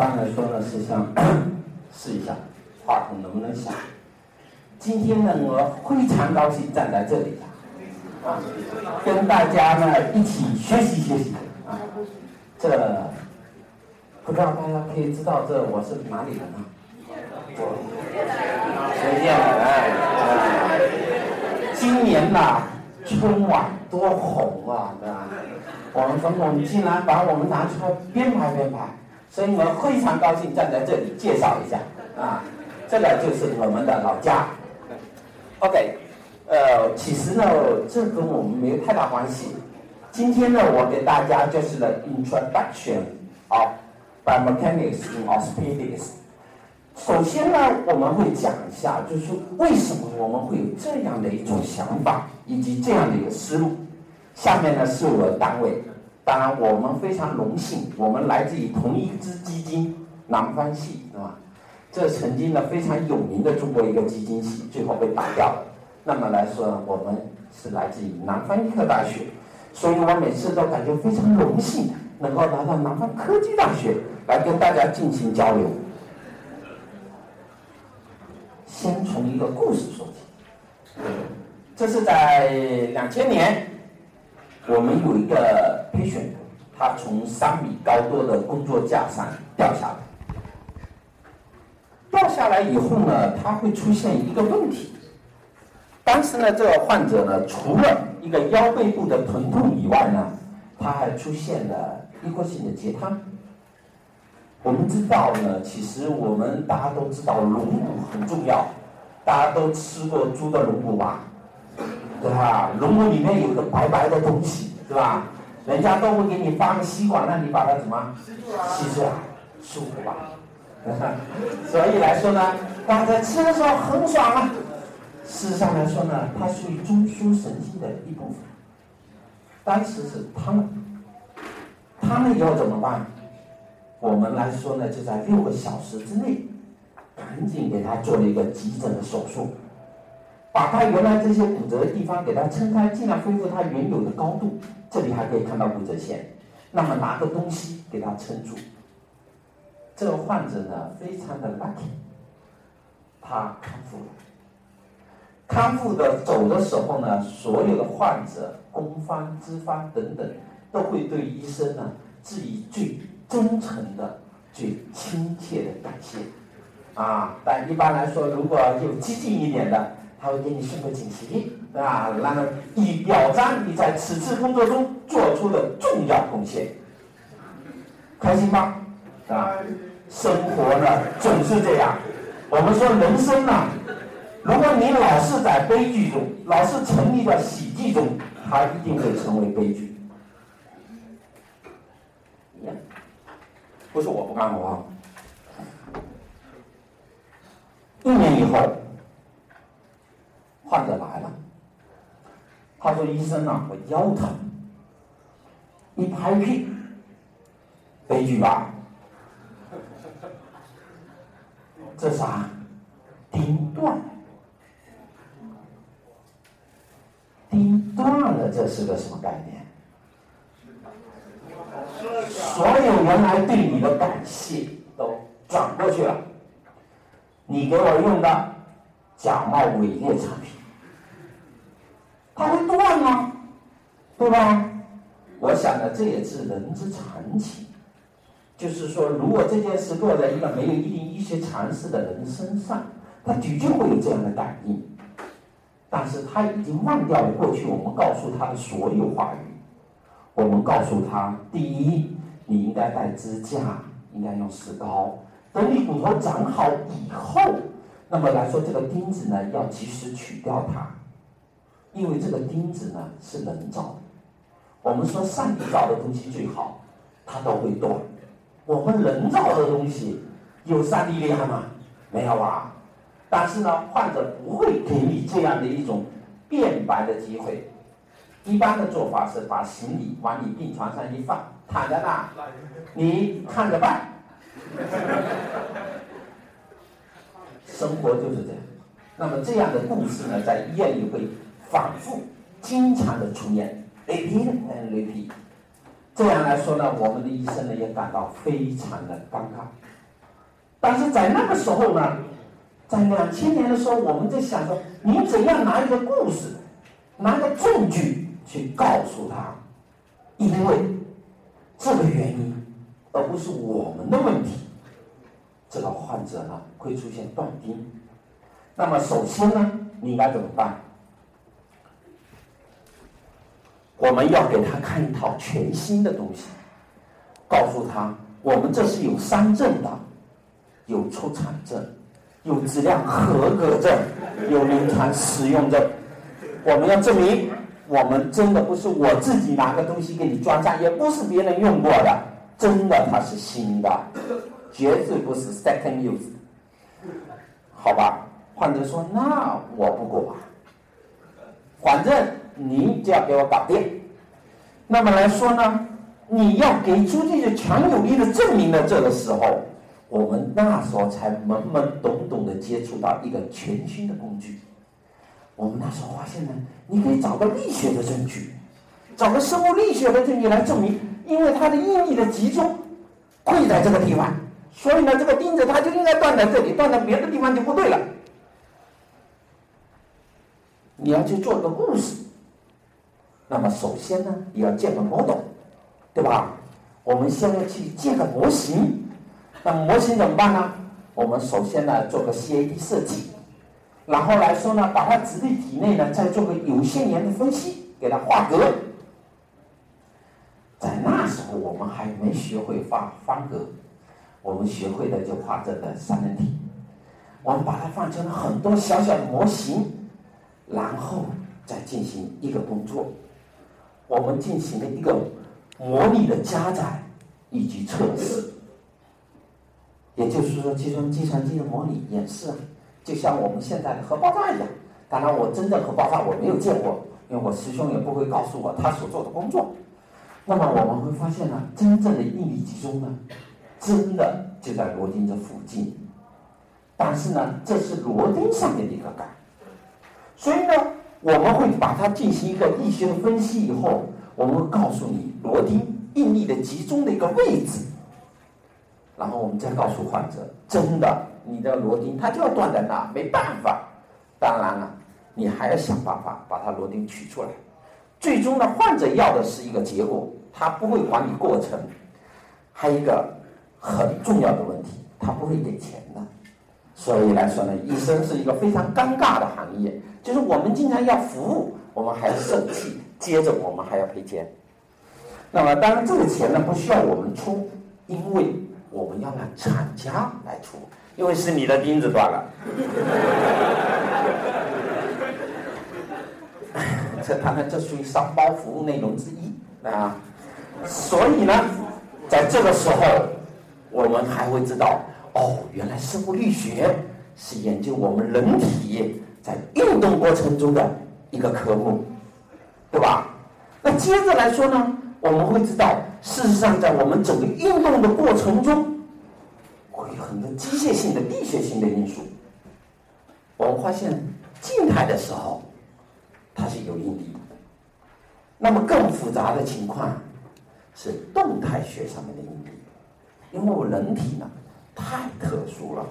般来说呢是想 试一下话筒能不能响。今天呢，我非常高兴站在这里啊，跟大家呢一起学习学习啊。这不知道大家可以知道这我是哪里人啊？福建的哎，今年呐春晚多红啊，对吧？我们总统竟然把我们拿出来编排编排，所以我非常高兴站在这里介绍一下啊，这个就是我们的老家。OK，呃，其实呢，这跟我们没有太大关系。今天呢，我给大家就是的 introduction of biomechanics in orthopedics。首先呢，我们会讲一下，就是为什么我们会有这样的一种想法，以及这样的一个思路。下面呢是我单位，当然我们非常荣幸，我们来自于同一支基金南方系，是吧？这曾经呢非常有名的中国一个基金系，最后被打掉了。那么来说，我们是来自于南方医科大学，所以我每次都感觉非常荣幸，能够来到南方科技大学来跟大家进行交流。先从一个故事说起，这是在两千年，我们有一个 patient，，他从三米高多的工作架上掉下来，掉下来以后呢，他会出现一个问题。当时呢，这个患者呢，除了一个腰背部的疼痛以外呢，他还出现了一过性的截瘫。我们知道呢，其实我们大家都知道龙骨很重要，大家都吃过猪的龙骨吧，对吧？龙骨里面有个白白的东西，对吧？人家都会给你发个吸管，让你把它怎么吸出来，舒服吧？所以来说呢，大家吃的时候很爽啊。事实上来说呢，它属于中枢神经的一部分。当时是他们，他们以后怎么办？我们来说呢，就在六个小时之内，赶紧给他做了一个急诊的手术，把他原来这些骨折的地方给他撑开，尽量恢复他原有的高度。这里还可以看到骨折线。那么拿个东西给他撑住。这个患者呢，非常的 lucky，他康复了。康复的走的时候呢，所有的患者、攻方、资方等等，都会对医生呢致以最。真诚的、最亲切的感谢，啊！但一般来说，如果有激进一点的，他会给你送个锦旗，啊，然后以表彰你在此次工作中做出的重要贡献。开心吗？啊！生活呢总是这样，我们说人生呢，如果你老是在悲剧中，老是沉溺在喜剧中，它一定会成为悲剧。不是我不干活。一年以后，患者来了，他说：“医生啊，我腰疼。”一拍屁，悲剧吧？这啥？钉断，钉断了，这是个什么概念？所有原来对你的感谢都转过去了。你给我用的假冒伪劣产品，它会断吗？对吧？我想呢，这也是人之常情。就是说，如果这件事落在一个没有一定医学常识的人身上，他的确会有这样的感应。但是他已经忘掉了过去我们告诉他的所有话语。我们告诉他：第一，你应该戴支架，应该用石膏。等你骨头长好以后，那么来说，这个钉子呢，要及时取掉它，因为这个钉子呢是人造的。我们说上帝造的东西最好，它都会断。我们人造的东西有上帝厉害吗？没有啊。但是呢，患者不会给你这样的一种变白的机会。一般的做法是把行李往你病床上一放，躺在那，你看着办。生活就是这样。那么这样的故事呢，在医院里会反复、经常的出现，repeat and repeat。这样来说呢，我们的医生呢也感到非常的尴尬。但是在那个时候呢，在两千年的时候，我们在想着，你怎样拿一个故事，拿个证据去告诉他，因为这个原因，而不是我们的问题，这个患者呢会出现断钉。那么首先呢，你应该怎么办？我们要给他看一套全新的东西，告诉他，我们这是有三证的。有出厂证，有质量合格证，有临床使用证。我们要证明，我们真的不是我自己拿个东西给你装上，也不是别人用过的，真的它是新的，绝对不是 second use。好吧，患者说：“那我不管，反正您就要给我搞定。”那么来说呢，你要给出这些强有力的证明的这个时候。我们那时候才懵懵懂懂的接触到一个全新的工具。我们那时候发现呢，你可以找个力学的证据，找个生物力学的证据来证明，因为它的应力的集中会在这个地方，所以呢，这个钉子它就应该断在这里，断在别的地方就不对了。你要去做一个故事，那么首先呢，你要建个 model，对吧？我们先要去建个模型。那模型怎么办呢？我们首先呢做个 CAD 设计，然后来说呢，把它植入体内呢，再做个有限元的分析，给它画格。在那时候我们还没学会画方格，我们学会的就画这个三人体。我们把它放成了很多小小的模型，然后再进行一个工作，我们进行了一个模拟的加载以及测试。也就是说，计算计算机的模拟演示啊，就像我们现在的核爆炸一样。当然，我真的核爆炸我没有见过，因为我师兄也不会告诉我他所做的工作。那么我们会发现呢，真正的应力集中呢，真的就在螺钉这附近。但是呢，这是螺钉上面的一个杆。所以呢，我们会把它进行一个力学的分析以后，我们会告诉你螺钉应力的集中的一个位置。然后我们再告诉患者，真的，你的螺钉它就要断在那，没办法。当然了，你还要想办法把它螺钉取出来。最终呢，患者要的是一个结果，他不会管你过程。还有一个很重要的问题，他不会给钱的。所以来说呢，医生是一个非常尴尬的行业，就是我们经常要服务，我们还要生气，接着我们还要赔钱。那么当然，这个钱呢不需要我们出，因为。我们要让厂家来出，因为是你的钉子断了。这当然这属于商包服务内容之一啊。所以呢，在这个时候，我们还会知道，哦，原来生物力学是研究我们人体在运动过程中的一个科目，对吧？那接着来说呢？我们会知道，事实上，在我们整个运动的过程中，会有很多机械性的、力学性的因素。我们发现，静态的时候，它是有应力；那么更复杂的情况是动态学上面的应力，因为我人体呢太特殊了。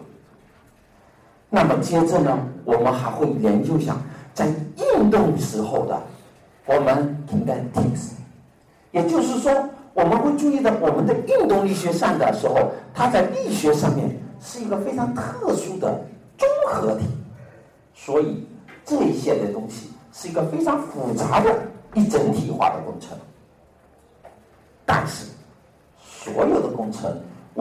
那么接着呢，我们还会研究一下在运动时候的我们 kinetics。也就是说，我们会注意到我们的运动力学上的时候，它在力学上面是一个非常特殊的综合体，所以这一些的东西是一个非常复杂的一整体化的工程。但是，所有的工程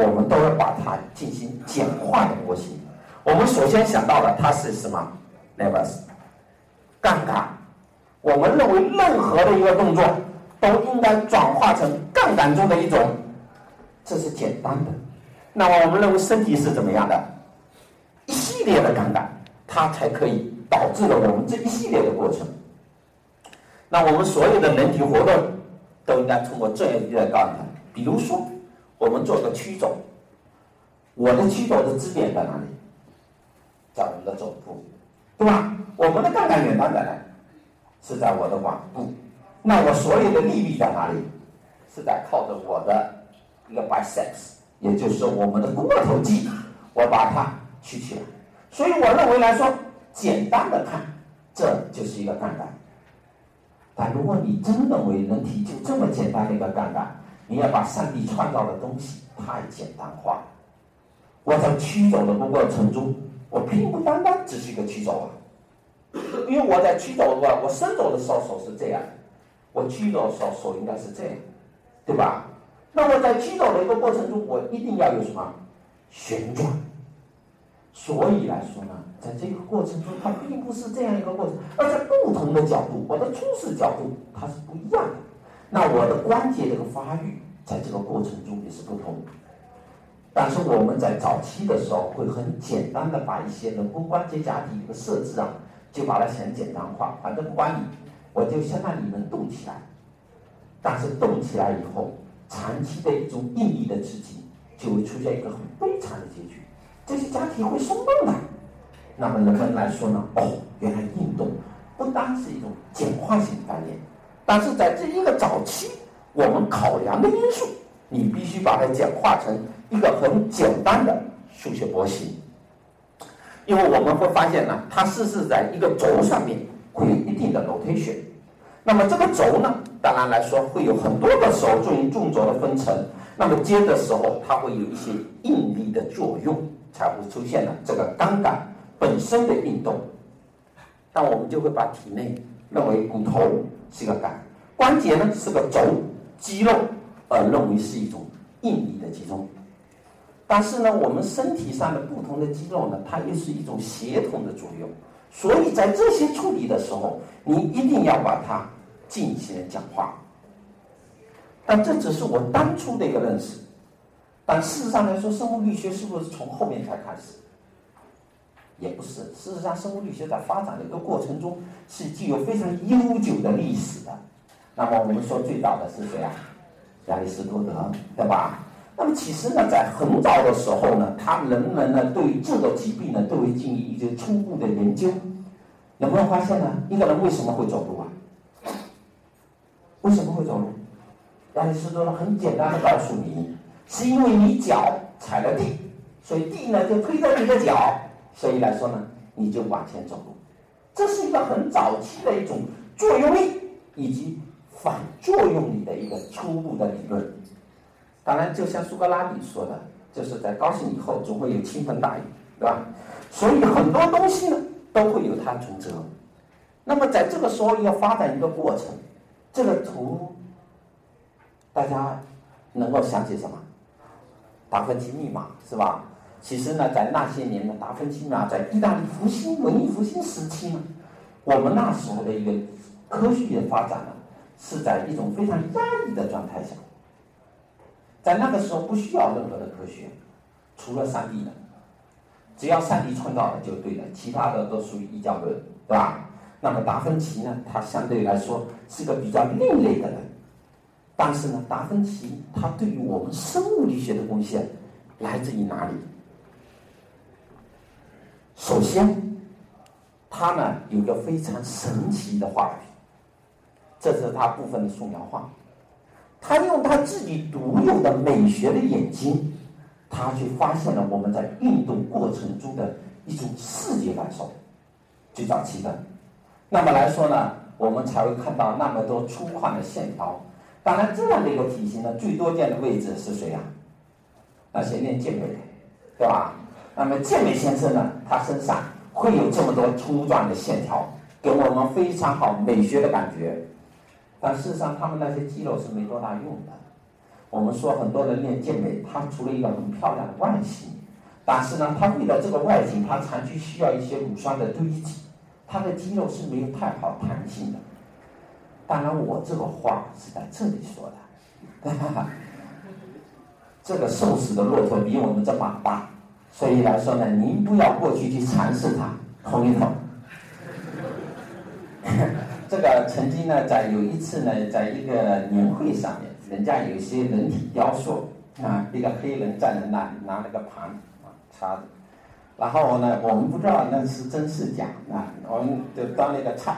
我们都要把它进行简化的模型。我们首先想到的它是什么 n e v e r 杠杆。我们认为任何的一个动作。都应该转化成杠杆中的一种，这是简单的。那么我们认为身体是怎么样的？一系列的杠杆，它才可以导致了我们这一系列的过程。那我们所有的人体活动都应该通过这样一个杠杆。比如说，我们做个曲肘，我的曲肘的支点在哪里？在我们的肘部，对吧？我们的杠杆远端在哪里？是在我的腕部。那我所有的力力在哪里？是在靠着我的一个 biceps，也就是我们的肱二头肌，我把它取起来。所以我认为来说，简单的看，这就是一个杠杆。但如果你真认为能提出这么简单的一个杠杆，你要把上帝创造的东西太简单化。我在驱走的过程中，我并不单单只是一个驱走啊，因为我在驱走的话，我伸走的时候手是这样，我驱走的时候手应该是这样，对吧？那我在驱走的一个过程中，我一定要有什么旋转。所以来说呢，在这个过程中，它并不是这样一个过程，而在不同的角度，我的初始角度它是不一样的。那我的关节这个发育，在这个过程中也是不同。但是我们在早期的时候，会很简单的把一些人工关节假体的设置啊，就把它很简单化，反正不管你，我就先让你们动起来。但是动起来以后，长期的一种应力的刺激，就会出现一个很悲惨的结局。这些假体会松动的，那么人们来说呢？哦，原来运动不单是一种简化性概念，但是在这一个早期，我们考量的因素，你必须把它简化成一个很简单的数学模型。因为我们会发现呢，它是是在一个轴上面会有一定的 rotation，那么这个轴呢，当然来说会有很多的时候作为纵轴的分层，那么接的时候它会有一些应力的作用。才会出现了这个杠杆本身的运动，那我们就会把体内认为骨头是个杆，关节呢是个轴，肌肉呃认为是一种应力的集中。但是呢，我们身体上的不同的肌肉呢，它又是一种协同的作用。所以在这些处理的时候，你一定要把它进行讲话。但这只是我当初的一个认识。但事实上来说，生物力学是不是从后面才开始？也不是。事实上，生物力学在发展的一个过程中是具有非常悠久的历史的。那么，我们说最早的是谁啊？亚里士多德，对吧？那么，其实呢，在很早的时候呢，他人们呢对于这个疾病呢都会进行一些初步的研究。有没有发现呢？一个人为什么会走路啊？为什么会走路？亚里士多德很简单的告诉你。是因为你脚踩了地，所以地呢就推着你的脚，所以来说呢，你就往前走路。这是一个很早期的一种作用力以及反作用力的一个初步的理论。当然，就像苏格拉底说的，就是在高兴以后总会有倾盆大雨，对吧？所以很多东西呢都会有它存折。那么在这个时候要发展一个过程，这个图大家能够想起什么？达芬奇密码是吧？其实呢，在那些年呢，达芬奇呢在意大利复兴、文艺复兴时期呢，我们那时候的一个科学的发展呢，是在一种非常压抑的状态下。在那个时候不需要任何的科学，除了上帝的，只要上帝创造了就对了，其他的都属于异教论，对吧？那么达芬奇呢，他相对来说是个比较另类的人。但是呢，达芬奇他对于我们生物力学的贡献来自于哪里？首先，他呢有个非常神奇的画笔，这是他部分的素描画。他用他自己独有的美学的眼睛，他去发现了我们在运动过程中的一种视觉感受，最早期的。那么来说呢，我们才会看到那么多粗犷的线条。当然，这样的一个体型呢，最多见的位置是谁呀？那些练健美的，对吧？那么健美先生呢，他身上会有这么多粗壮的线条，给我们非常好美学的感觉。但事实上，他们那些肌肉是没多大用的。我们说很多人练健美，他除了一个很漂亮的外形，但是呢，他为了这个外形，他长期需要一些乳酸的堆积，他的肌肉是没有太好弹性的。当然，我这个话是在这里说的。这个瘦死的骆驼比我们这马大，所以来说呢，您不要过去去尝试它，捅一捅。这个曾经呢，在有一次呢，在一个年会上面，人家有一些人体雕塑啊，一个黑人站在那里拿了个盘啊叉子，然后呢，我们不知道那是真是假啊，我们就端了一个菜。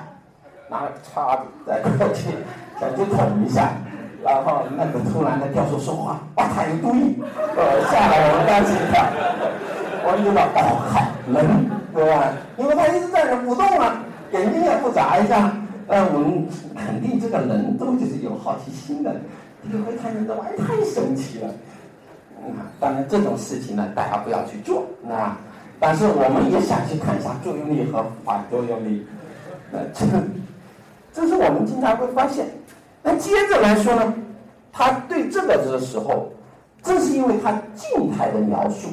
拿了叉子再过去，再去捅一下，然后那个突然的教授说话，哇，他有毒瘾，呃，下来我们当时一跳。我们知道哦，好人，对吧？因为他一直在那不动啊，眼睛也不眨一下，那我们肯定这个人都就是有好奇心的，你会看见这玩意太神奇了。啊，当然这种事情呢，大家不要去做，那但是我们也想去看一下作用力和反作用力，那这这是我们经常会发现。那接着来说呢，他对这个的时候，正是因为他静态的描述，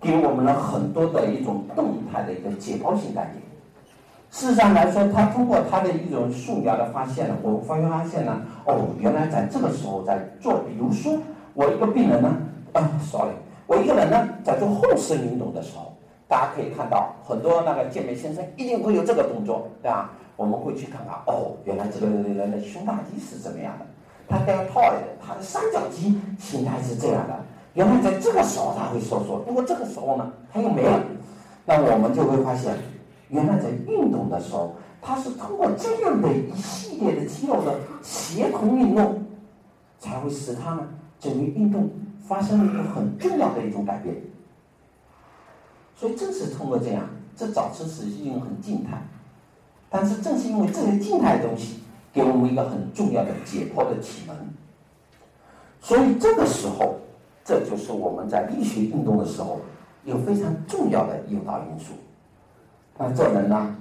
给我们了很多的一种动态的一个解剖性概念。事实上来说，他通过他的一种素描的发现呢，我发现发现呢，哦，原来在这个时候在做，比如说我一个病人呢。啊，sorry，我一个人呢，在做后视运动的时候，大家可以看到很多那个健美先生一定会有这个动作，对吧？我们会去看看，哦，原来这个人的胸大肌是怎么样的？他 deltoid，他的三角肌形态是这样的。原来在这个时候他会收缩，不过这个时候呢，他又没了。那我们就会发现，原来在运动的时候，他是通过这样的一系列的肌肉的协同运动，才会使他呢整个运动。发生了一个很重要的一种改变，所以正是通过这样，这早期是一种很静态，但是正是因为这些静态的东西，给我们一个很重要的解剖的启蒙，所以这个时候，这就是我们在力学运动的时候有非常重要的诱导因素。那这人呢？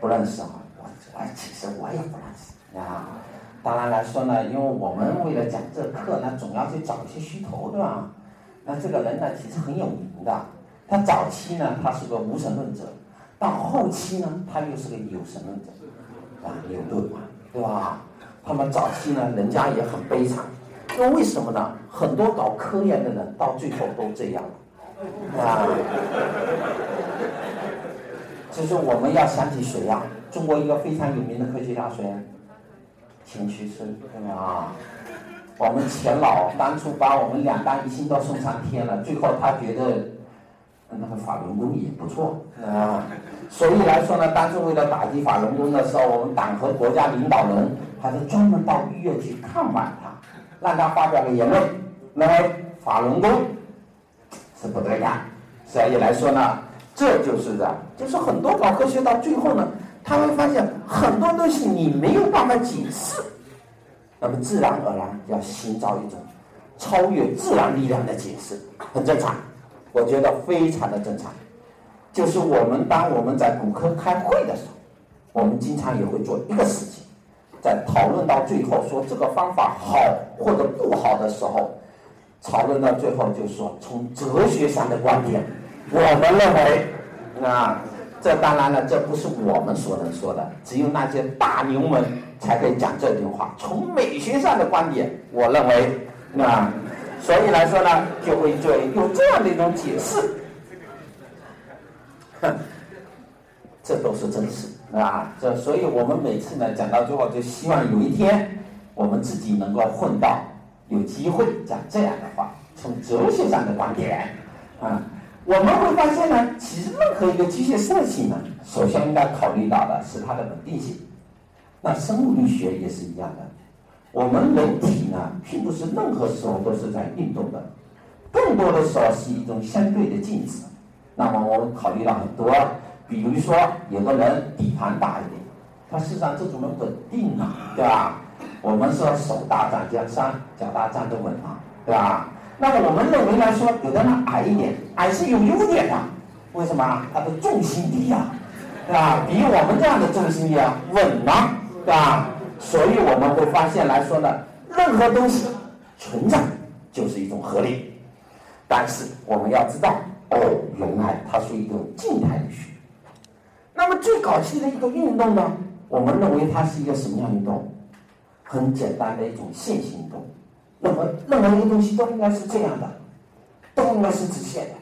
不认识啊，我我其实我也不认识啊。当然来说呢，因为我们为了讲这课呢，总要去找一些虚头，对吧？那这个人呢，其实很有名的。他早期呢，他是个无神论者；到后期呢，他又是个有神论者，啊，牛顿嘛，对吧？他们早期呢，人家也很悲惨，那为什么呢？很多搞科研的人到最后都这样，啊。就是我们要想起谁呀？中国一个非常有名的科学家谁？钱学森，对吧？我们钱老当初把我们两弹一星都送上天了，最后他觉得那个法轮功也不错，啊，所以来说呢，当初为了打击法轮功的时候，我们党和国家领导人还是专门到医院去看望他，让他发表个言论，认为法轮功是不对的。所以来说呢，这就是的，就是很多搞科学到最后呢。他会发现很多东西你没有办法解释，那么自然而然要寻找一种超越自然力量的解释，很正常，我觉得非常的正常。就是我们当我们在骨科开会的时候，我们经常也会做一个事情，在讨论到最后说这个方法好或者不好的时候，讨论到最后就是说从哲学上的观点，我们认为啊。这当然了，这不是我们所能说的，只有那些大牛们才可以讲这句话。从美学上的观点，我认为，啊，所以来说呢，就会做有这样的一种解释。哼，这都是真实，啊，这所以我们每次呢讲到最后，就希望有一天我们自己能够混到有机会讲这样的话，从哲学上的观点，啊。我们会发现呢，其实任何一个机械设计呢，首先应该考虑到的是它的稳定性。那生物力学也是一样的，我们人体呢，并不是任何时候都是在运动的，更多的时候是一种相对的静止。那么我们考虑到很多，比如说有个人底盘大一点，他事实上这种人稳定啊，对吧？我们说手大掌江山，脚大站得稳嘛，对吧？那么我们认为来说，有的人矮一点，矮是有优点的，为什么？他的重心低呀，对吧？比我们这样的重心低啊稳呢，对吧？所以我们会发现来说呢，任何东西存在就是一种合力，但是我们要知道，哦，原来它是一种静态的学。那么最搞气的一个运动呢，我们认为它是一个什么样运动？很简单的一种线性运动。那么任何一个东西都应该是这样的，都应该是直线的，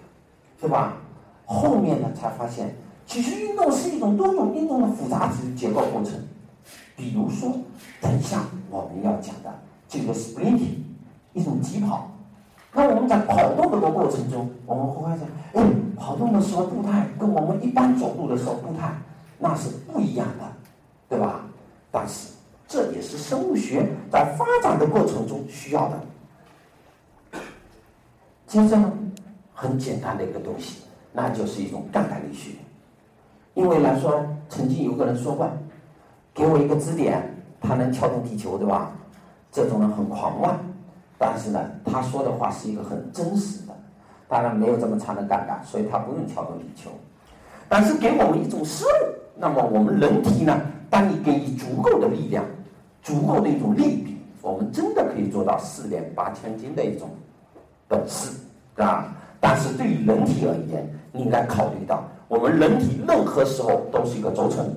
对吧？后面呢才发现，其实运动是一种多种运动的复杂结结构过程。比如说，等一下我们要讲的这个 sprinting，一种疾跑。那我们在跑动的过程中，我们会发现，哎，跑动的时候步态跟我们一般走路的时候步态那是不一样的，对吧？但是。这也是生物学在发展的过程中需要的。接着呢，很简单的一个东西，那就是一种杠杆力学。因为来说，曾经有个人说过，给我一个支点，它能撬动地球，对吧？这种人很狂妄，但是呢，他说的话是一个很真实的。当然没有这么长的杠杆，所以他不用撬动地球。但是给我们一种思路，那么我们人体呢，当你给予足够的力量，足够的一种力比，我们真的可以做到四点八千斤的一种本事，啊。但是对于人体而言，你应该考虑到，我们人体任何时候都是一个轴承。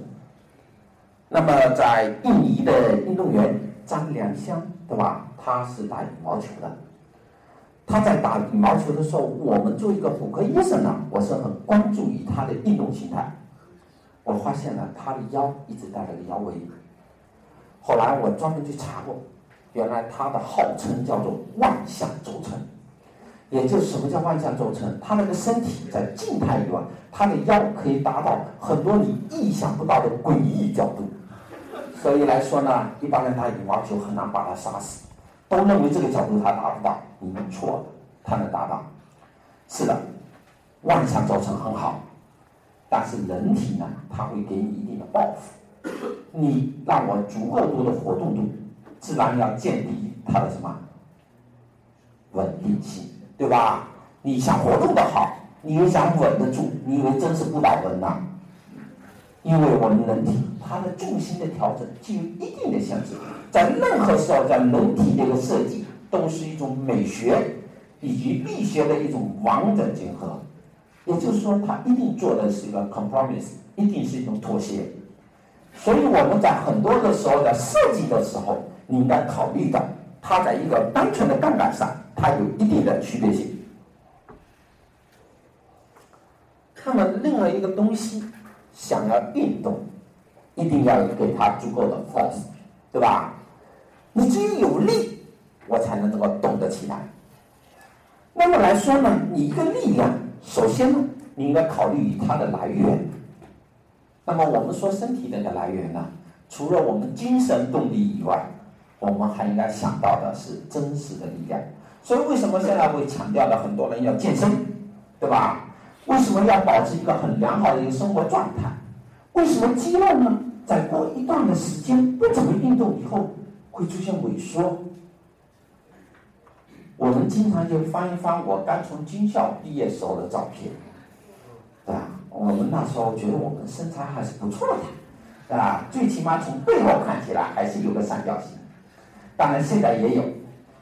那么在印尼的运动员张良香，对吧？他是打羽毛球的。他在打羽毛球的时候，我们做一个骨科医生呢，我是很关注于他的运动形态。我发现了他的腰一直带了个腰围。后来我专门去查过，原来他的号称叫做万向轴承。也就是什么叫万向轴承？他那个身体在静态以外，他的腰可以达到很多你意想不到的诡异角度。所以来说呢，一般人打羽毛球很难把他杀死，都认为这个角度他达不到。你们错了，他能达到。是的，万向轴承很好，但是人体呢，它会给你一定的报复。你让我足够多的活动度，自然要降低它的什么稳定性。对吧？你想活动的好，你又想稳得住，你以为真是不倒翁呐？因为我们人体它的重心的调整具有一定的限制，在任何时候，在人体的一个设计都是一种美学以及力学的一种完整结合。也就是说，它一定做的是一个 compromise，一定是一种妥协。所以我们在很多的时候在设计的时候，你应该考虑到它在一个单纯的杠杆上。它有一定的区别性。那么，另外一个东西，想要运动，一定要给它足够的 force，对吧？你只有有力，我才能能够动得起来。那么来说呢，你一个力量，首先呢，你应该考虑它的来源。那么我们说身体的来源呢，除了我们精神动力以外，我们还应该想到的是真实的力量。所以，为什么现在会强调的很多人要健身，对吧？为什么要保持一个很良好的一个生活状态？为什么肌肉呢，在过一段的时间不怎么运动以后，会出现萎缩？我们经常就翻一翻我刚从军校毕业时候的照片，对吧？我们那时候觉得我们身材还是不错的，对吧？最起码从背后看起来还是有个三角形，当然现在也有。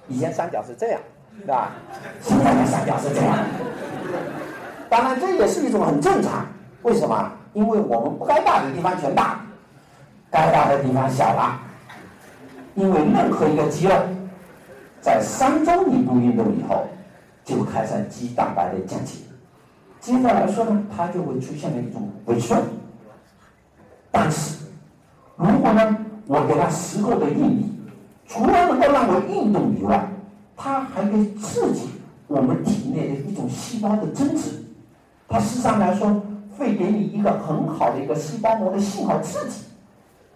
以前三角是这样，对吧？现在的三角是这样。当然，这也是一种很正常。为什么？因为我们不该大的地方全大，该大的地方小了。因为任何一个肌肉，在三周你不运动以后，就开始肌蛋白的降解。接着来说呢，它就会出现了一种萎缩。但是，如果呢，我给它足够的应力。除了能够让我运动以外，它还可以刺激我们体内的一种细胞的增殖。它事实上来说，会给你一个很好的一个细胞膜的信号刺激。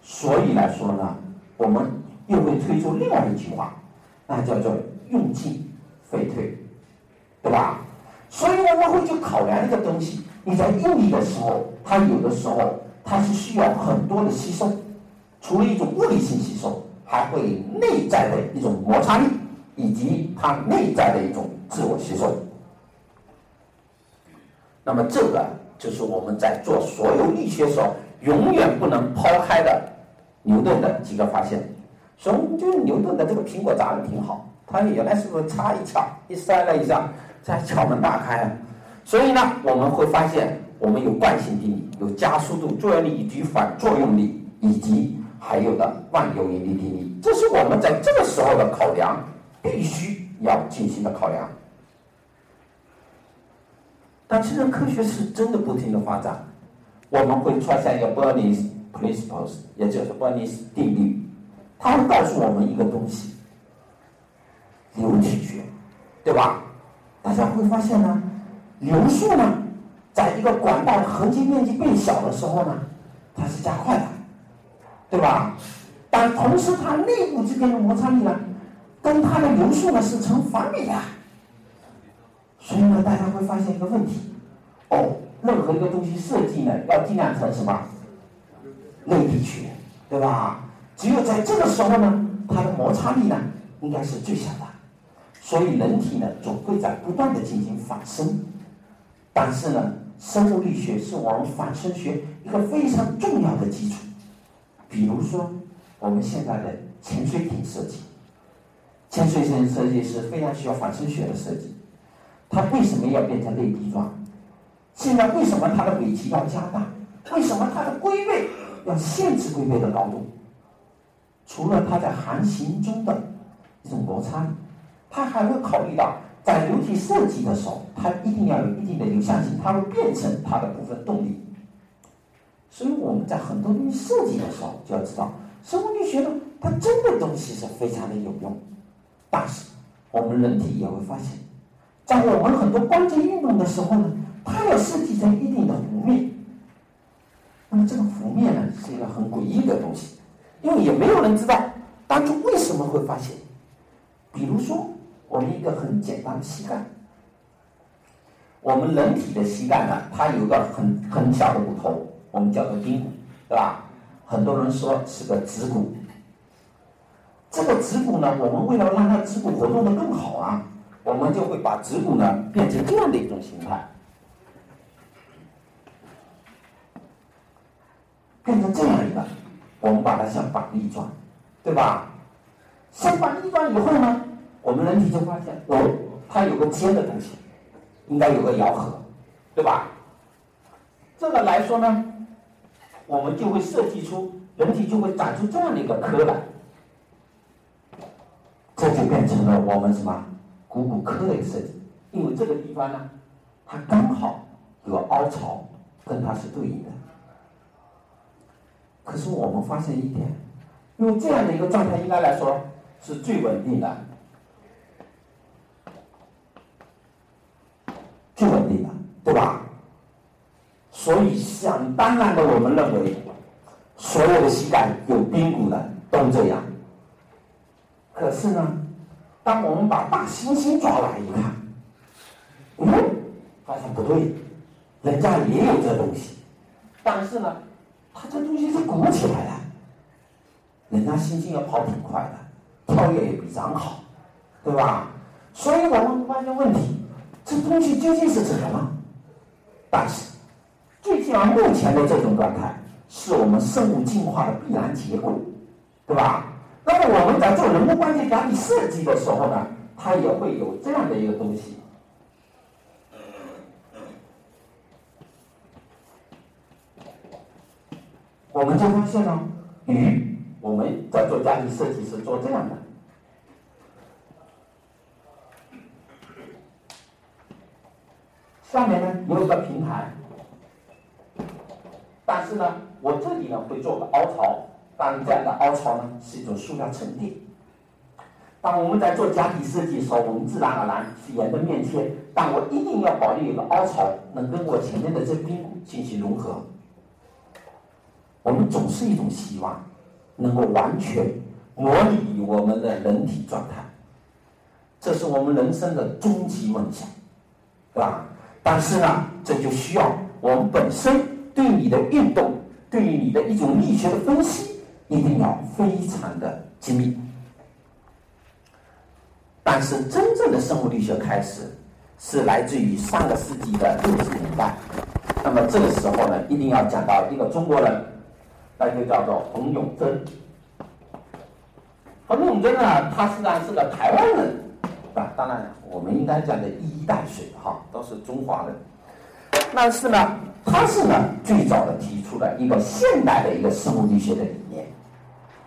所以来说呢，我们又会推出另外一句话，那叫做“用进废退”，对吧？所以我们会去考量一个东西：你在用力的时候，它有的时候它是需要很多的吸收，除了一种物理性吸收。还会内在的一种摩擦力，以及它内在的一种自我吸收。那么这个就是我们在做所有力学时候永远不能抛开的牛顿的几个发现。所以我们觉得牛顿的这个苹果砸的挺好，他原来是不是擦一撬一摔了一下，再撬门打开啊？所以呢，我们会发现我们有惯性定理，有加速度、作用力以及反作用力，以及。还有的万有引力定律，这是我们在这个时候的考量，必须要进行的考量。但其实科学是真的不停的发展，我们会出现一个 Bernis principles，也就是 Bernis 定律，它会告诉我们一个东西，流体学，对吧？大家会发现呢，流速呢，在一个管道的横截面积变小的时候呢，它是加快的。对吧？但同时，它内部之间的摩擦力呢，跟它的流速呢是成反比的。所以呢，大家会发现一个问题，哦，任何一个东西设计呢，要尽量成什么内力学，对吧？只有在这个时候呢，它的摩擦力呢，应该是最小的。所以人体呢，总会在不断的进行反生。但是呢，生物力学是我们反生学一个非常重要的基础。比如说，我们现在的潜水艇设计，潜水艇设计是非常需要反生学的设计。它为什么要变成内壁状？现在为什么它的尾鳍要加大？为什么它的龟背要限制龟背的高度？除了它在航行中的一种摩擦力，它还会考虑到在流体设计的时候，它一定要有一定的流向性，它会变成它的部分动力。所以我们在很多东西设计的时候，就要知道生物力学呢，它真的东西是非常的有用。但是我们人体也会发现。在我们很多关节运动的时候呢，它要设计成一定的弧面。那么这个弧面呢，是一个很诡异的东西，因为也没有人知道当初为什么会发现。比如说，我们一个很简单的膝盖，我们人体的膝盖呢，它有个很很小的骨头，我们叫做髌骨，对吧？很多人说是个指骨。这个指骨呢，我们为了让它指骨活动的更好啊。我们就会把指骨呢变成这样的一种形态，变成这样一个，我们把它像板栗状，对吧？像板栗状以后呢，我们人体就发现哦，它有个尖的东西，应该有个咬合，对吧？这个来说呢，我们就会设计出人体就会长出这样的一个科来，这就变成了我们什么？股骨科的一个设计，因为这个地方呢，它刚好有凹槽跟它是对应的。可是我们发现一点，因为这样的一个状态应该来说是最稳定的，最稳定的，对吧？所以当然的，我们认为所有的膝盖有髌骨的都这样。可是呢？当我们把大猩猩抓来一看，嗯，发现不对，人家也有这东西，但是呢，它这东西是鼓起来的，人家猩猩要跑挺快的，跳跃也比咱好，对吧？所以我们发现问题，这东西究竟是什么？但是，最起码目前的这种状态，是我们生物进化的必然结果，对吧？那么我们在做人工关节假体设计的时候呢，它也会有这样的一个东西。我们就发现呢，鱼我们在做假体设计是做这样的，下面呢有一个平台，但是呢，我这里呢会做个凹槽。当这样的凹槽呢，是一种塑料沉淀。当我们在做假体设计的时候，我们自然而然是沿着面切，但我一定要保留有个凹槽，能跟我前面的这冰进行融合。我们总是一种希望，能够完全模拟我们的人体状态，这是我们人生的终极梦想，对吧？但是呢，这就需要我们本身对你的运动，对于你的一种力学的分析。一定要非常的精密，但是真正的生物力学开始是来自于上个世纪的六十年代。那么这个时候呢，一定要讲到一个中国人，那就叫做冯永贞。冯永贞呢，他实际上是个台湾人，啊，当然我们应该讲的一衣带水哈，都是中华人。但是呢，他是呢最早的提出了一个现代的一个生物力学的理念。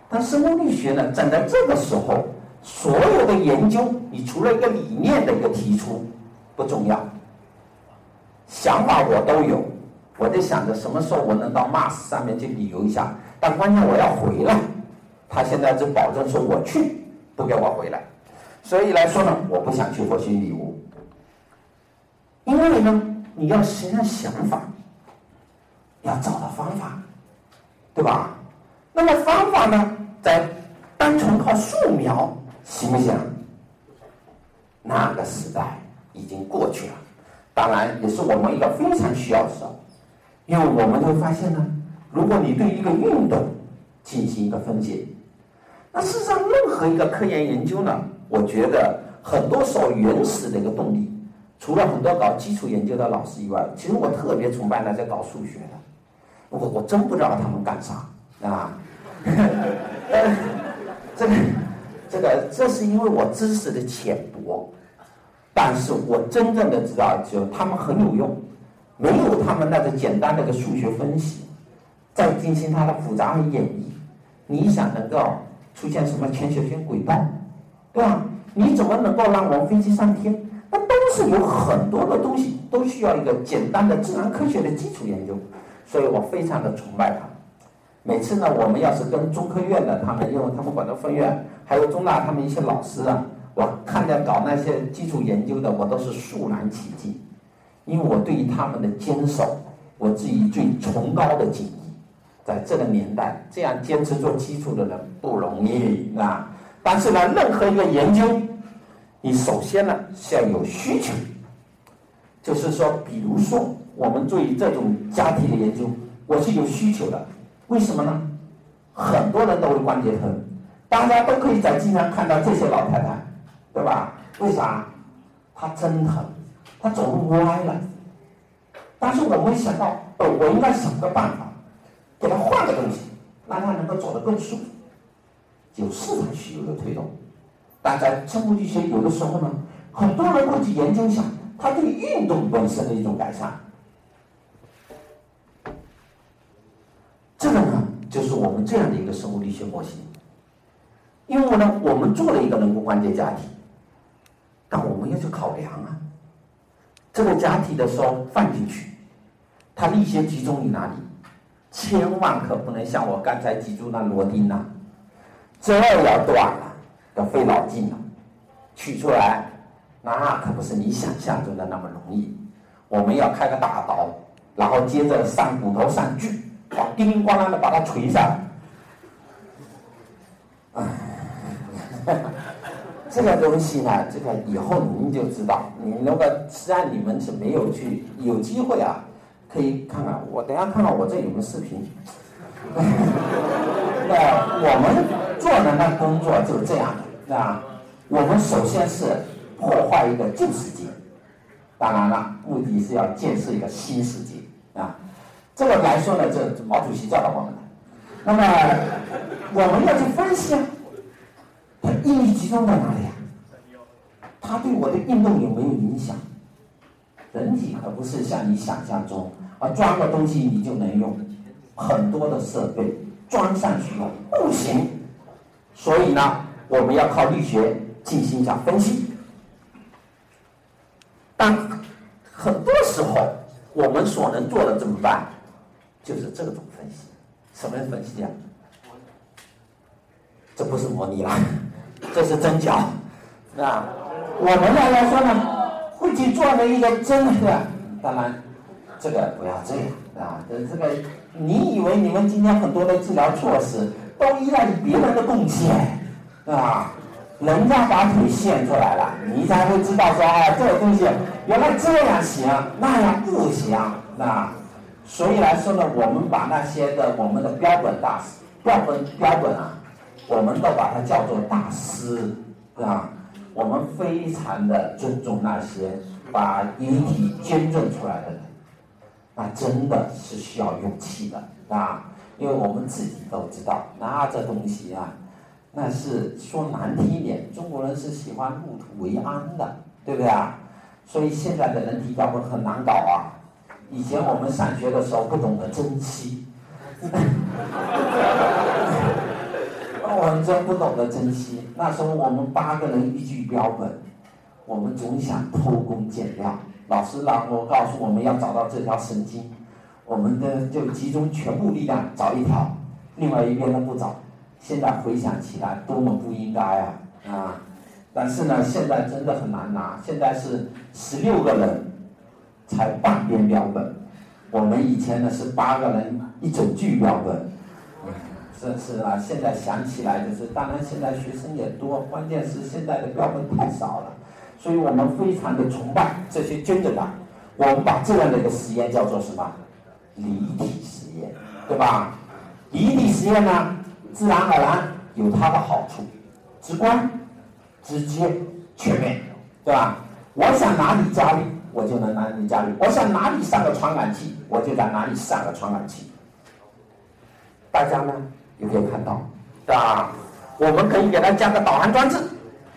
但生物力学呢，站在这个时候，所有的研究，你除了一个理念的一个提出不重要，想法我都有，我在想着什么时候我能到 Mars 上面去旅游一下，但关键我要回来，他现在就保证说我去，不给我回来，所以来说呢，我不想去火星旅游，因为呢，你要实现想法，要找到方法，对吧？那么方法呢，在单纯靠素描行不行？那个时代已经过去了，当然也是我们一个非常需要的时候，因为我们会发现呢，如果你对一个运动进行一个分解，那事实上任何一个科研研究呢，我觉得很多时候原始的一个动力，除了很多搞基础研究的老师以外，其实我特别崇拜那些搞数学的，我我真不知道他们干啥啊，这个这个这是因为我知识的浅薄。但是我真正的知道，就他们很有用，没有他们那个简单的个数学分析，再进行它的复杂的演绎，你想能够出现什么全球性轨道，对吧？你怎么能够让我们飞机上天？是有很多的东西，都需要一个简单的自然科学的基础研究，所以我非常的崇拜他。每次呢，我们要是跟中科院的他们，因为他们广州分院，还有中大他们一些老师啊。我看见搞那些基础研究的，我都是肃然起敬，因为我对于他们的坚守，我自己最崇高的敬意。在这个年代，这样坚持做基础的人不容易啊。但是呢，任何一个研究，你首先呢是要有需求，就是说，比如说我们对于这种家庭的研究，我是有需求的。为什么呢？很多人都会关节疼，大家都可以在经常看到这些老太太。对吧？为啥？她真疼，她走路歪了。但是我没想到，呃，我应该想个办法，给他换个东西，让他能够走得更舒服。有市场需求的推动，大家生物力学有的时候呢，很多人会去研究一下它对运动本身的一种改善。这个呢，就是我们这样的一个生物力学模型。因为呢，我们做了一个人工关节假体。但我们要去考量啊，这个假体的时候放进去，它力学集中于哪里？千万可不能像我刚才记住那螺钉呐，这要断，要费脑筋了，取出来，那可不是你想象中的那么容易。我们要开个大刀，然后接着上骨头上锯，哇，叮叮咣啷的把它锤下来。这个东西呢，这个以后您就知道。你如果实际上你们是没有去有机会啊，可以看看我等下看看我这有个视频。那我们做人的工作就是这样的，啊，我们首先是破坏一个旧世界，当然了，目的是要建设一个新世界啊。这个来说呢，这毛主席教导我们的。那么我们要去分析啊。它意义集中在哪里啊？它对我的运动有没有影响？人体可不是像你想象中啊，装个东西你就能用，很多的设备装上去了不行。所以呢，我们要靠力学进行一下分析。但很多时候我们所能做的怎么办？就是这种分析，什么分析啊？这不是模拟了。这是针脚，啊，我们呢来说呢，会去做的一个针是吧？当然，这个不要这样啊，这这个，你以为你们今天很多的治疗措施都依赖于别人的贡献，啊？人家把腿献出来了，你才会知道说哎，这个东西原来这样行，那样不行，啊？所以来说呢，我们把那些的我们的标本大师标本标本啊。我们都把它叫做大师，啊，我们非常的尊重那些把遗体捐赠出来的人，那真的是需要勇气的，啊，因为我们自己都知道，那这东西啊，那是说难听一点，中国人是喜欢入土为安的，对不对啊？所以现在的人体标本很难搞啊，以前我们上学的时候不懂得珍惜。那我们真不懂得珍惜。那时候我们八个人一具标本，我们总想偷工减料。老师让我告诉我们要找到这条神经，我们的就集中全部力量找一条，另外一边呢不找。现在回想起来，多么不应该啊！啊，但是呢，现在真的很难拿。现在是十六个人才半边标本，我们以前呢是八个人一整具标本。这是啊！现在想起来就是，当然现在学生也多，关键是现在的标本太少了。所以我们非常的崇拜这些捐赠的。我们把这样的一个实验叫做什么？离体实验，对吧？离体实验呢，自然而然有它的好处，直观、直接、全面，对吧？我想哪里加力，我就能哪里加力；我想哪里上个传感器，我就在哪里上个传感器。大家呢有没有看到？对吧？我们可以给它加个导航装置，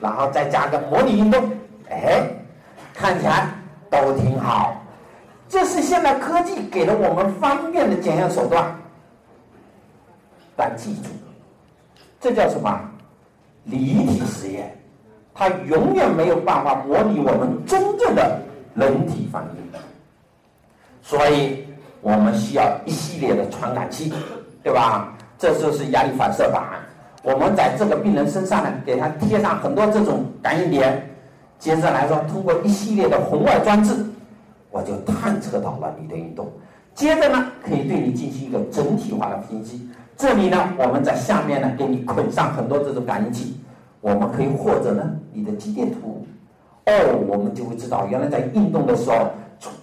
然后再加个模拟运动，哎，看起来都挺好。这是现代科技给了我们方便的检验手段，但记住，这叫什么？离体实验，它永远没有办法模拟我们真正的人体反应。所以我们需要一系列的传感器，对吧？这就是压力反射板。我们在这个病人身上呢，给他贴上很多这种感应点，接着来说，通过一系列的红外装置，我就探测到了你的运动。接着呢，可以对你进行一个整体化的分析。这里呢，我们在下面呢，给你捆上很多这种感应器，我们可以或者呢，你的肌电图，哦，我们就会知道，原来在运动的时候，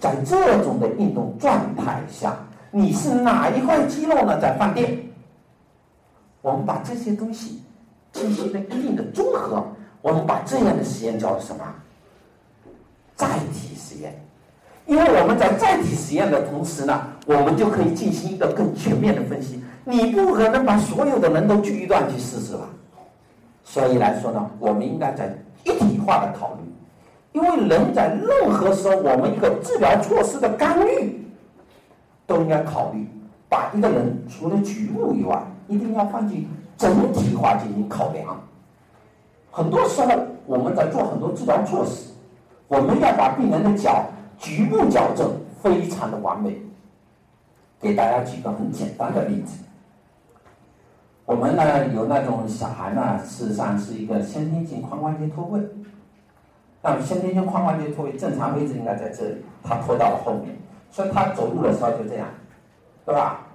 在这种的运动状态下，你是哪一块肌肉呢在放电？我们把这些东西进行了一定的综合，我们把这样的实验叫做什么？载体实验。因为我们在载体实验的同时呢，我们就可以进行一个更全面的分析。你不可能把所有的人都锯一段去试试吧？所以来说呢，我们应该在一体化的考虑。因为人在任何时候，我们一个治疗措施的干预，都应该考虑把一个人除了局部以外。一定要放进整体化进行考量。很多时候我们在做很多治疗措施，我们要把病人的脚局部矫正非常的完美。给大家举个很简单的例子，我们呢有那种小孩呢，事实上是一个先天性髋关节脱位。那么先天性髋关节脱位正常位置应该在这里，他脱到了后面，所以他走路的时候就这样，对吧？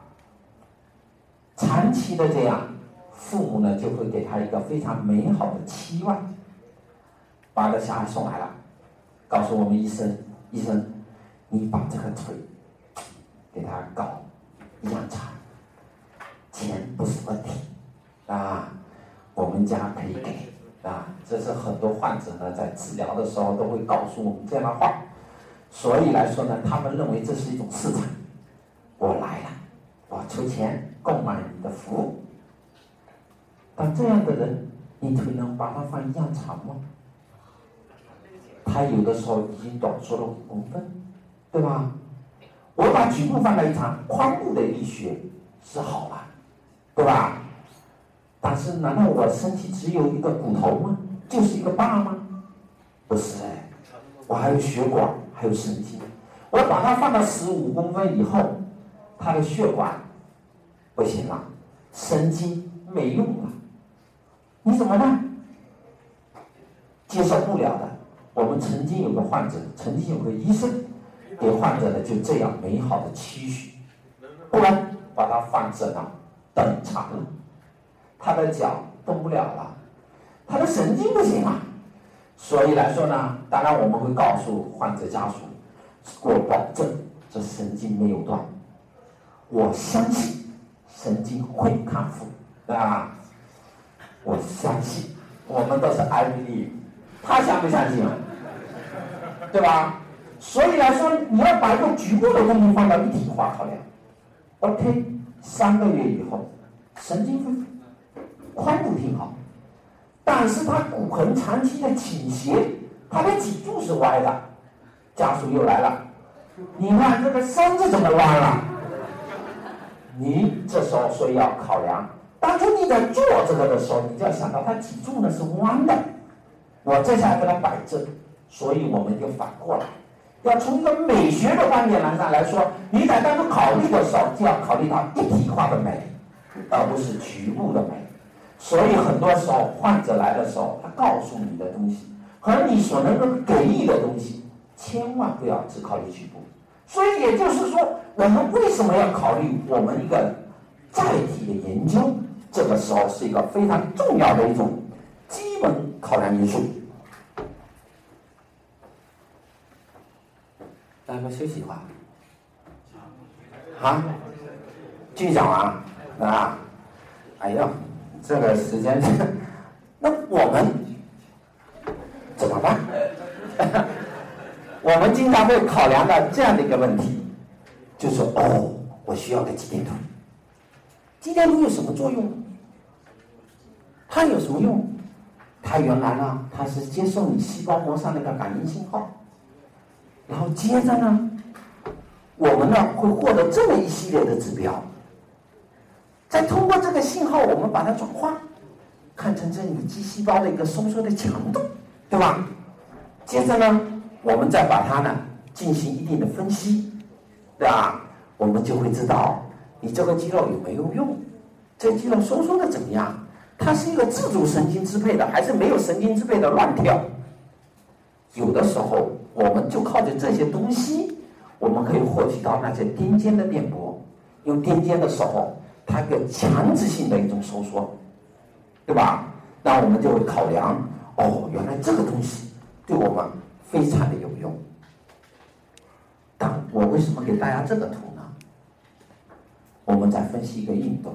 长期的这样，父母呢就会给他一个非常美好的期望，把这小孩送来了，告诉我们医生，医生，你把这个腿给他搞一样长，钱不是问题，啊，我们家可以给，啊，这是很多患者呢在治疗的时候都会告诉我们这样的话，所以来说呢，他们认为这是一种市场，我来了，我出钱。购买你的服务，但这样的人，你腿能把它放一样长吗？他有的时候已经短缩了五公分，对吧？我把局部放在一场，髋部的力学是好了，对吧？但是难道我身体只有一个骨头吗？就是一个疤吗？不是哎，我还有血管，还有神经。我把它放到十五公分以后，它的血管。不行了，神经没用了，你怎么办？接受不了的。我们曾经有个患者，曾经有个医生，给患者的就这样美好的期许，不然把他放这了，等长了，他的脚动不了了，他的神经不行了。所以来说呢，当然我们会告诉患者家属，我保证这神经没有断，我相信。神经会康复，啊？我相信，我们都是 I believe，他相不相信？对吧？所以来说，你要把一个局部的问题放到一体化考量。OK，三个月以后，神经恢复，髋部挺好，但是他骨盆长期的倾斜，他的脊柱是歪的，家属又来了，你看这个身子怎么弯了？你这时候所以要考量，当初你在做这个的时候，你就要想到他脊柱呢是弯的，我这下给他摆正，所以我们就反过来，要从一个美学的观点来上来说，你在当中考虑的时候就要考虑到一体化的美，而不是局部的美。所以很多时候患者来的时候，他告诉你的东西和你所能够给予的东西，千万不要只考虑局部。所以也就是说。我们为什么要考虑我们一个载体的研究？这个时候是一个非常重要的一种基本考量因素。说休息一会儿。啊，继续讲啊，啊，哎呀，这个时间，那我们怎么办？我们经常会考量到这样的一个问题，就说哦，我需要个肌电图。肌电图有什么作用？它有什么用？它原来呢，它是接受你细胞膜上那个感应信号，然后接着呢。我们呢会获得这么一系列的指标，再通过这个信号，我们把它转化，看成这里肌细胞的一个收缩的强度，对吧？接着呢，我们再把它呢进行一定的分析，对吧？我们就会知道你这个肌肉有没有用，这肌肉收缩的怎么样？它是一个自主神经支配的，还是没有神经支配的乱跳？有的时候，我们就靠着这些东西。我们可以获取到那些癫痫的电波，用癫痫的时候，它一个强制性的一种收缩，对吧？那我们就会考量，哦，原来这个东西对我们非常的有用。但我为什么给大家这个图呢？我们在分析一个运动。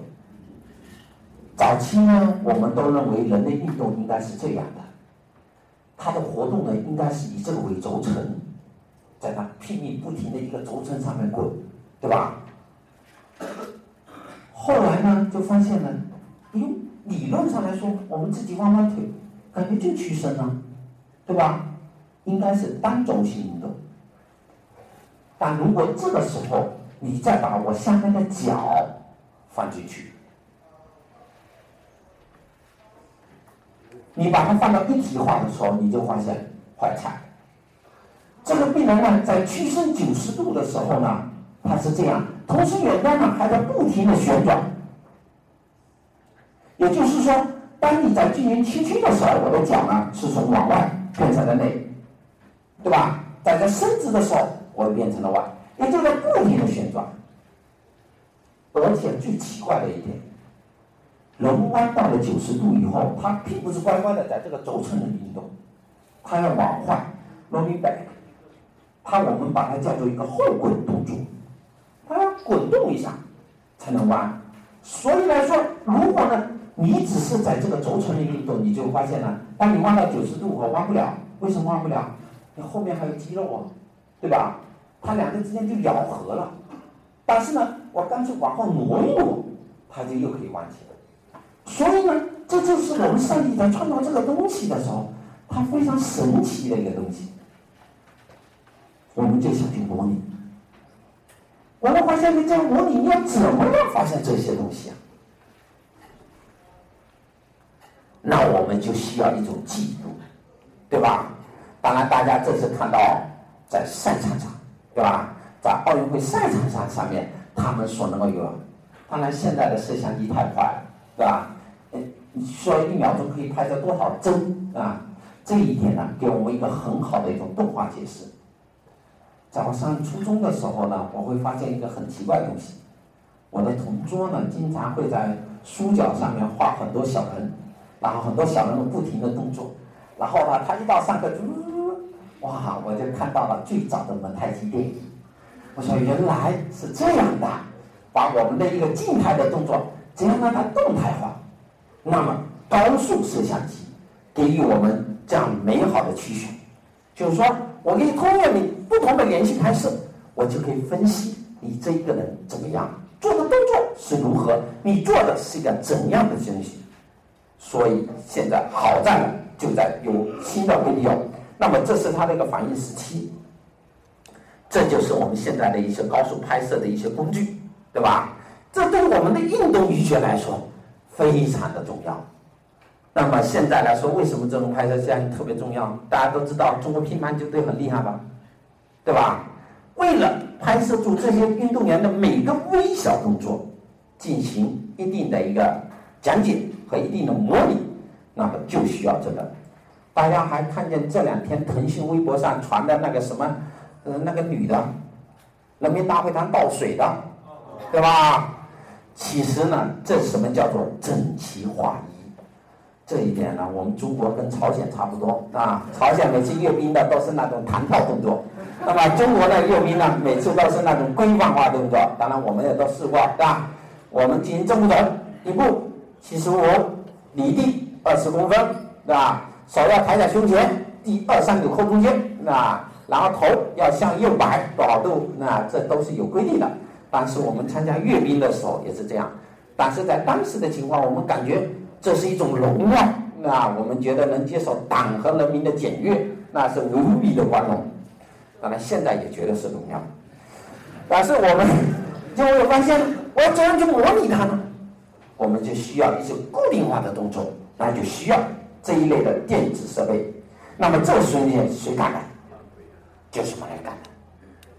早期呢，我们都认为人的运动应该是这样的，它的活动呢，应该是以这个为轴承。在那拼命不停的一个轴承上面滚，对吧？后来呢，就发现呢，哟，理论上来说，我们自己弯弯腿，感觉就屈伸了，对吧？应该是单轴性运动。但如果这个时候你再把我下面的脚放进去，你把它放到一体化的时候，你就发现坏菜。这个病人呢，在屈伸九十度的时候呢，他是这样，同时远端呢还在不停的旋转。也就是说，当你在进行屈曲的时候，我的脚呢是从往外变成了内，对吧？在这伸直的时候，我又变成了外，也就在不停的旋转。而且最奇怪的一点，人弯到了九十度以后，他并不是乖乖的在这个轴承的运动，他要往外 rolling back。它我们把它叫做一个后滚动作，它要滚动一下才能弯。所以来说，如果呢你只是在这个轴承的运动，你就发现了，当你弯到九十度，我弯不了。为什么弯不了？你后面还有肌肉啊，对吧？它两个之间就咬合了。但是呢，我干脆往后挪一挪，它就又可以弯起来。所以呢，这就是我们上帝在创造这个东西的时候，它非常神奇的一个东西。我们就想去模拟，我们发现你这模拟，你要怎么样发现这些东西啊？那我们就需要一种记录，对吧？当然，大家这次看到在赛场上，对吧？在奥运会赛场上上面，他们所能够有，当然现在的摄像机太快了，对吧？你说一秒钟可以拍摄多少帧啊？这一点呢，给我们一个很好的一种动画解释。在我上初中的时候呢，我会发现一个很奇怪的东西。我的同桌呢，经常会在书角上面画很多小人，然后很多小人们不停的动作。然后呢，他一到上课，哇，我就看到了最早的蒙太奇电影。我说原来是这样的，把我们的一个静态的动作，怎样让它动态化？那么高速摄像机给予我们这样美好的期许，就是说。我可以通过你不同的连续拍摄，我就可以分析你这一个人怎么样做的动作是如何，你做的是一个怎样的东西。所以现在好在就在有新的 video，那么这是它的一个反应时期，这就是我们现在的一些高速拍摄的一些工具，对吧？这对我们的运动医学来说非常的重要。那么现在来说，为什么这种拍摄项特别重要？大家都知道，中国乒乓球队很厉害吧，对吧？为了拍摄住这些运动员的每个微小动作，进行一定的一个讲解和一定的模拟，那么就需要这个。大家还看见这两天腾讯微博上传的那个什么，呃，那个女的，人民大会堂倒水的，对吧？其实呢，这是什么叫做整齐划一？这一点呢，我们中国跟朝鲜差不多啊。朝鲜每次阅兵的都是那种弹跳动作，那么中国的阅兵呢，每次都是那种规范化动作。当然，我们也都试过，对吧？我们进行正步走，一步七十五，离地二十公分，对吧？手要抬在胸前，第二三纽扣中间，那然后头要向右摆多少度？那这都是有规定的。但是我们参加阅兵的时候也是这样，但是在当时的情况，我们感觉。这是一种荣耀，那我们觉得能接受党和人民的检阅，那是无比的光荣。当然，现在也觉得是荣耀，但是我们就会发现，我要怎样去模拟它呢？我们就需要一些固定化的动作，那就需要这一类的电子设备。那么这个瞬间谁干的？就是我来干的。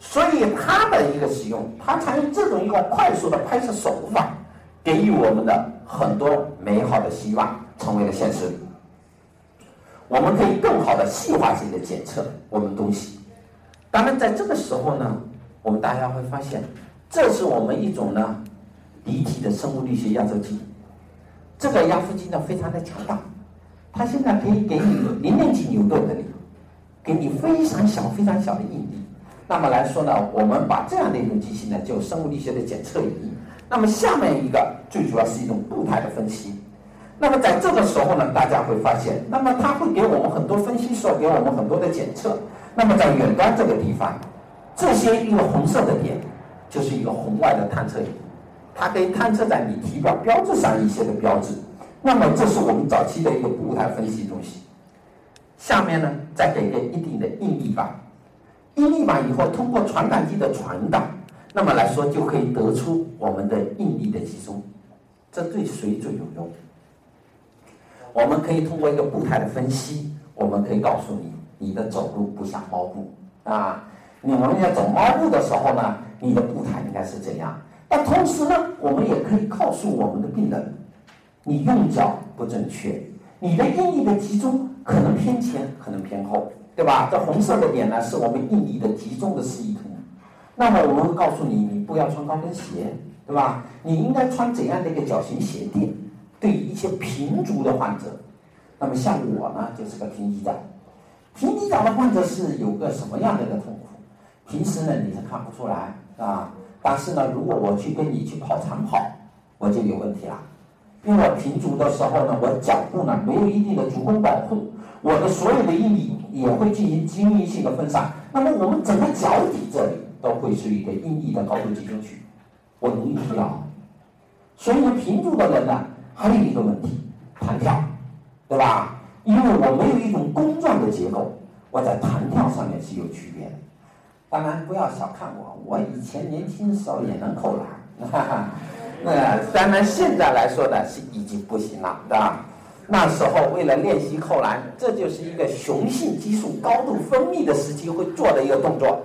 所以它的一个使用，它采用这种一个快速的拍摄手法。给予我们的很多美好的希望成为了现实。我们可以更好的细化性的检测。我们东西。当然，在这个时候呢，我们大家会发现，这是我们一种呢离体的生物力学压缩机。这个压缩机呢非常的强大，它现在可以给你零点几牛顿的力，给你非常小非常小的应力。那么来说呢，我们把这样的一种机器呢，就生物力学的检测仪。那么下面一个最主要是一种步态的分析。那么在这个时候呢，大家会发现，那么它会给我们很多分析，说给我们很多的检测。那么在远端这个地方，这些一个红色的点，就是一个红外的探测仪，它可以探测在你体表标志上一些的标志。那么这是我们早期的一个步态分析东西。下面呢，再给个一定的应力吧，应力板以后通过传感器的传导。那么来说，就可以得出我们的应力的集中，这对谁最有用？我们可以通过一个步态的分析，我们可以告诉你，你的走路不像猫步啊。你们要走猫步的时候呢，你的步态应该是怎样？但同时呢，我们也可以告诉我们的病人，你用脚不正确，你的应力的集中可能偏前，可能偏后，对吧？这红色的点呢，是我们应力的集中的示意图。那么我们会告诉你，你不要穿高跟鞋，对吧？你应该穿怎样的一个脚型鞋垫？对于一些平足的患者，那么像我呢，就是个平底脚。平底脚的患者是有个什么样的一个痛苦？平时呢你是看不出来啊，但是呢，如果我去跟你去跑长跑，我就有问题了。因为我平足的时候呢，我脚部呢没有一定的足弓保护，我的所有的应力也会进行均匀性的分散。那么我们整个脚底这里。都会是一个应力的高度集中区，我容易疲劳。所以呢，平足的人呢，还有一个问题，弹跳，对吧？因为我没有一种弓状的结构，我在弹跳上面是有区别的。当然，不要小看我，我以前年轻的时候也能扣篮，哈哈。那当然现在来说呢，是已经不行了，对吧？那时候为了练习扣篮，这就是一个雄性激素高度分泌的时期会做的一个动作。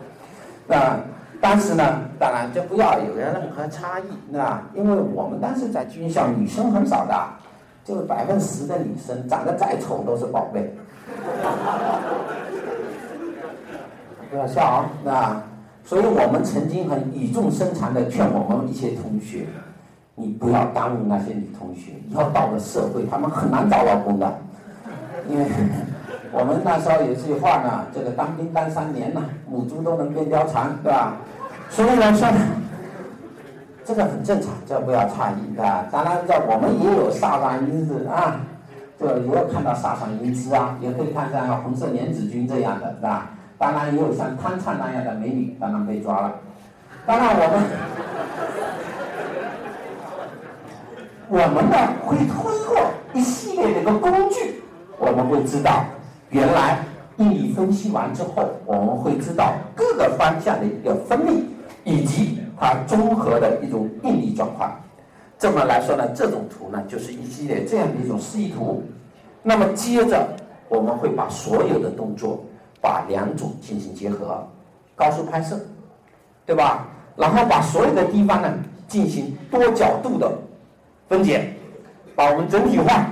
那当时呢，当然就不要有任何差异，那因为我们当时在军校女生很少的，就是百分之十的女生长得再丑都是宝贝。不要笑啊，那所以我们曾经很语重心长的劝我们一些同学，你不要耽误那些女同学，以后到了社会，她们很难找老公的，因为。我们那时候有句话呢，这个当兵当三年呢，母猪都能变貂蝉，对吧？所以来说呢，这个很正常，这不要诧异，啊。当然，这我们也有飒爽因子啊，这也有看到飒爽因子啊，也可以看像红色莲子军这样的，是吧？当然也有像汤灿那样的美女，当然被抓了。当然我们，我们呢会通过一系列的一个工具，我们会知道。原来应力分析完之后，我们会知道各个方向的一个分力，以及它综合的一种应力状况。这么来说呢，这种图呢就是一系列这样的一种示意图。那么接着我们会把所有的动作，把两组进行结合，高速拍摄，对吧？然后把所有的地方呢进行多角度的分解，把我们整体化，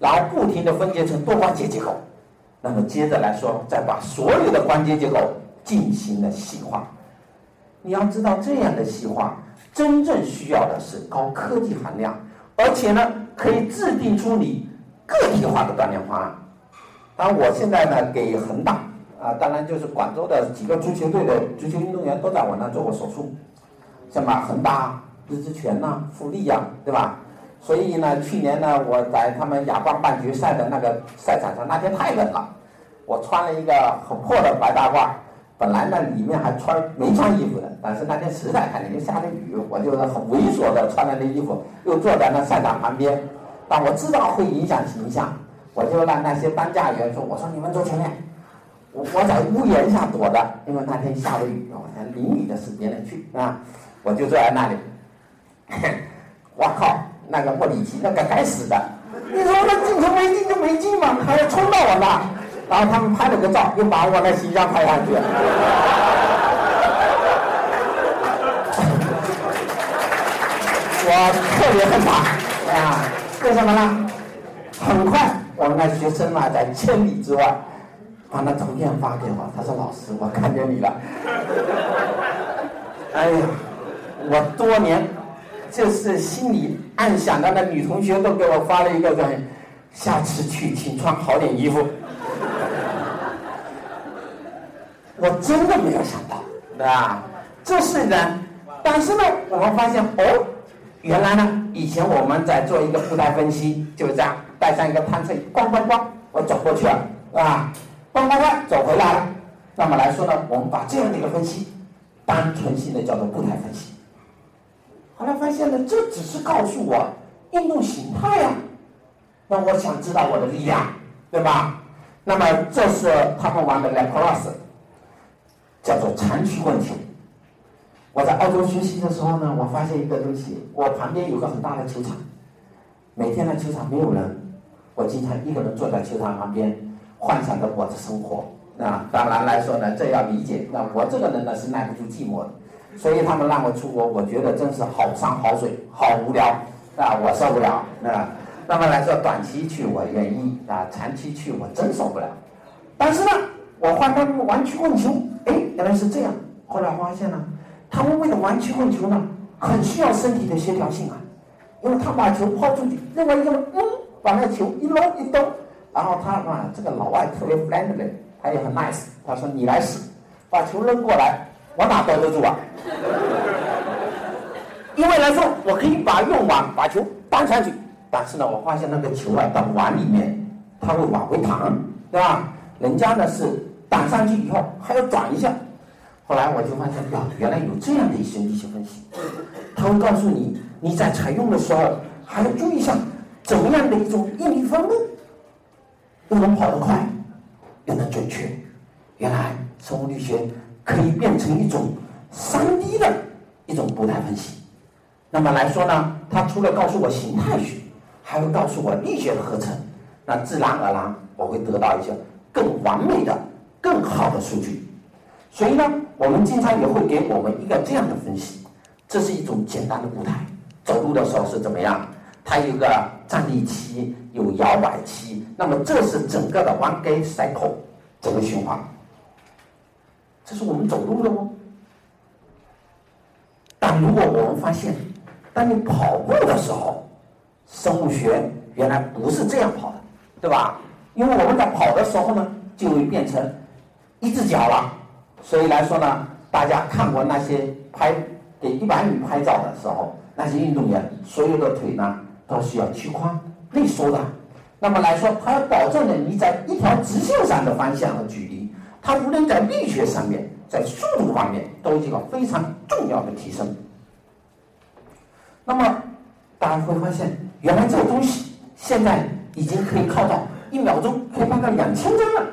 然后不停的分解成多关节结构。那么接着来说，再把所有的关节结构进行了细化。你要知道，这样的细化真正需要的是高科技含量，而且呢，可以制定出你个体化的锻炼方案。当然，我现在呢给恒大啊，当然就是广州的几个足球队的足球运动员都在我那做过手术，像嘛恒大、日之泉呐、富力呀，对吧？所以呢，去年呢我在他们亚冠半决赛的那个赛场上，那天太冷了，我穿了一个很破的白大褂，本来呢里面还穿没穿衣服的，但是那天实在太冷，又下着雨，我就很猥琐的穿了那衣服，又坐在那赛场旁边。但我知道会影响形象，我就让那些担架员说：“我说你们坐前面，我我在屋檐下躲着，因为那天下着雨，我想淋雨的时间里去啊，我就坐在那里。我靠，那个莫里奇那个该死的，你说那镜头没进就没进嘛，还要冲到我那，然后他们拍了个照，又把我的形象拍上去。我特别害怕啊。为什么呢？很快，我们的学生呢，在千里之外，把那图片发给我。他说：“老师，我看见你了。”哎呀，我多年就是心里暗想的那女同学都给我发了一个说：“下次去请穿好点衣服。”我真的没有想到，对吧？这是呢，但是呢，我们发现哦。原来呢，以前我们在做一个步态分析，就是这样，带上一个探测仪，咣咣咣，我走过去了，啊，咣咣咣，走回来了。那么来说呢，我们把这样的一个分析，单纯性的叫做步态分析。后来发现呢，这只是告诉我运动形态呀。那我想知道我的力量，对吧？那么这是他们玩的 lacrosse，叫做长曲棍球。我在澳洲学习的时候呢，我发现一个东西，我旁边有个很大的球场，每天呢球场没有人，我经常一个人坐在球场旁边，幻想着我的生活。啊，当然来说呢，这要理解。那我这个人呢是耐不住寂寞的，所以他们让我出国，我觉得真是好山好水，好无聊啊，我受不了啊。那么来说，短期去我愿意啊，长期去我真受不了。但是呢，我换他们玩曲棍球，哎，原来是这样。后来发现呢。他们为了玩曲棍球呢，很需要身体的协调性啊，因为他把球抛出去，另外一个人嗯，把那球一搂一兜，然后他啊，这个老外特别 friendly，他也很 nice，他说你来试，把球扔过来，我哪兜得住啊？因为来说，我可以把用网把球搬上去，但是呢，我发现那个球啊到碗里面，它会往回弹，对吧？人家呢是挡上去以后还要转一下。后来我就发现，呀，原来有这样的一些力学分析，他会告诉你，你在采用的时候还要注意一下怎么样的一种应力分布，又能跑得快，又能准确。原来生物力学可以变成一种三 D 的一种步态分析。那么来说呢，它除了告诉我形态学，还会告诉我力学的合成。那自然而然，我会得到一些更完美的、更好的数据。所以呢，我们经常也会给我们一个这样的分析，这是一种简单的步态。走路的时候是怎么样？它有个站立期，有摇摆期。那么这是整个的 one g a cycle 整个循环。这是我们走路的哦。但如果我们发现，当你跑步的时候，生物学原来不是这样跑的，对吧？因为我们在跑的时候呢，就会变成一只脚了。所以来说呢，大家看过那些拍给一百米拍照的时候，那些运动员所有的腿呢都是要屈髋内收的。那么来说，它要保证呢你在一条直线上的方向和距离，它无论在力学上面，在速度方面都有一个非常重要的提升。那么大家会发现，原来这个东西现在已经可以靠到一秒钟可以拍到两千帧了。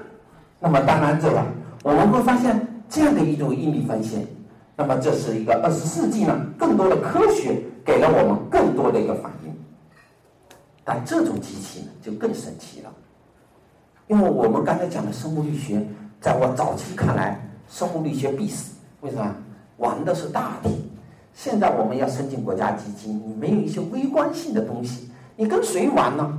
那么当然这个我们会发现。这样的一种应力分析，那么这是一个二十世纪呢，更多的科学给了我们更多的一个反应。但这种机器呢，就更神奇了，因为我们刚才讲的生物力学，在我早期看来，生物力学必死。为什么？玩的是大体。现在我们要申请国家基金，你没有一些微观性的东西，你跟谁玩呢？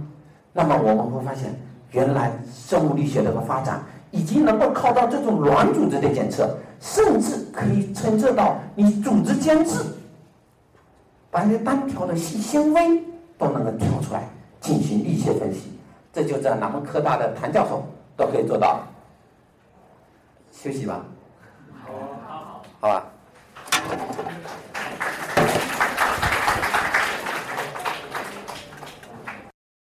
那么我们会发现，原来生物力学的个发展。已经能够靠到这种软组织的检测，甚至可以侦测到你组织间质，把那些单条的细纤维都能够挑出来进行力学分析，这就在南门科大的谭教授都可以做到。休息吧。好好好吧。